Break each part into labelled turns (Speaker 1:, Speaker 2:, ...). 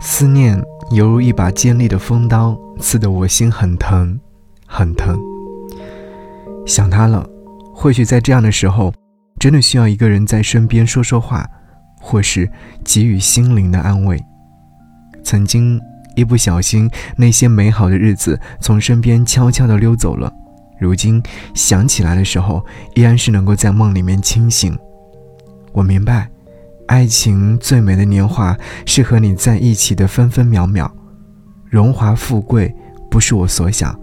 Speaker 1: 思念犹如一把尖利的锋刀，刺得我心很疼，很疼。想他了，或许在这样的时候，真的需要一个人在身边说说话，或是给予心灵的安慰。曾经一不小心，那些美好的日子从身边悄悄地溜走了。如今想起来的时候，依然是能够在梦里面清醒。我明白，爱情最美的年华是和你在一起的分分秒秒。荣华富贵不是我所想，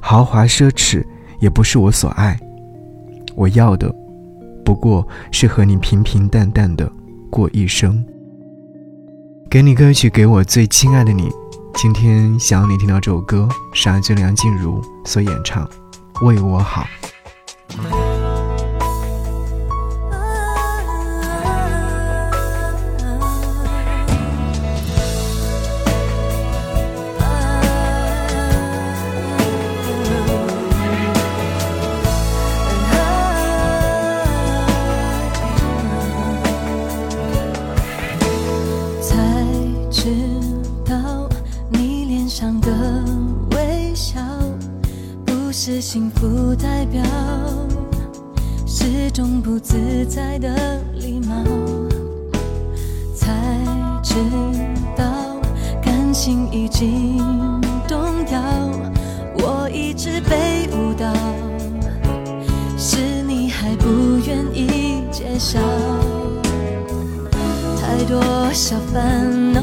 Speaker 1: 豪华奢侈也不是我所爱。我要的，不过是和你平平淡淡的过一生。给你歌曲，给我最亲爱的你。今天想要你听到这首歌，是阿俊梁静茹所演唱。为我好。
Speaker 2: 笑不。是幸福代表，是种不自在的礼貌。才知道感情已经动摇，我一直被误导，是你还不愿意揭晓。太多小烦恼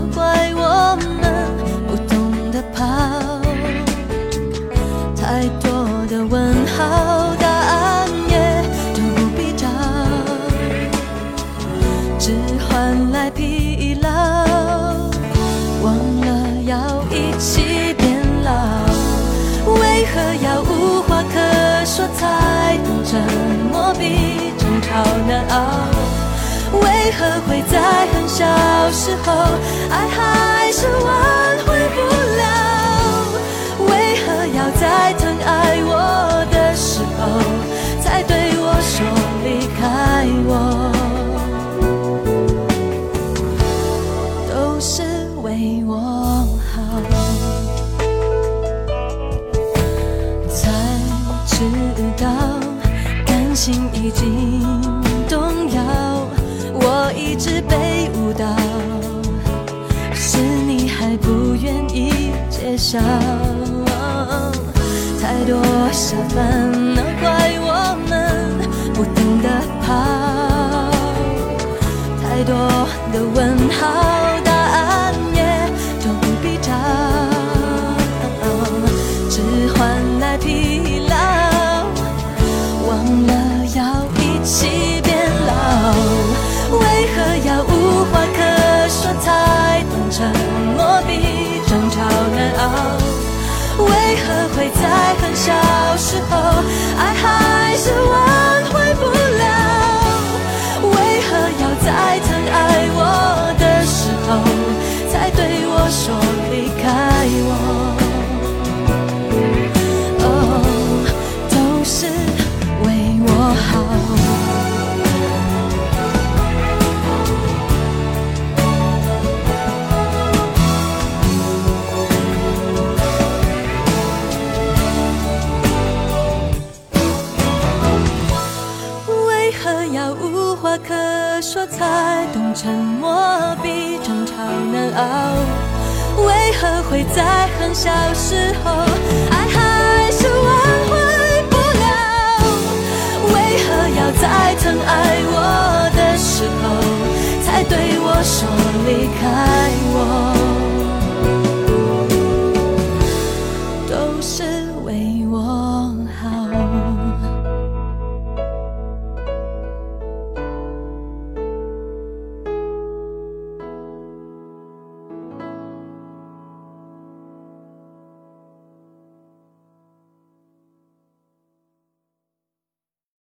Speaker 2: 沉默比争吵难熬？为何会在很小时候，爱还是挽回不了？为何要在疼？爱我的时候，才对我说离开我，都是为我好。才知道心已经动摇，我一直被误导，是你还不愿意揭晓。太多小烦恼怪我们不懂得跑，太多的问号，会在很小时候，爱还是我可说才懂沉默比争吵难熬，为何会在很小时候，爱还是挽回不了？为何要在疼爱我的时候，才对我说离开？我。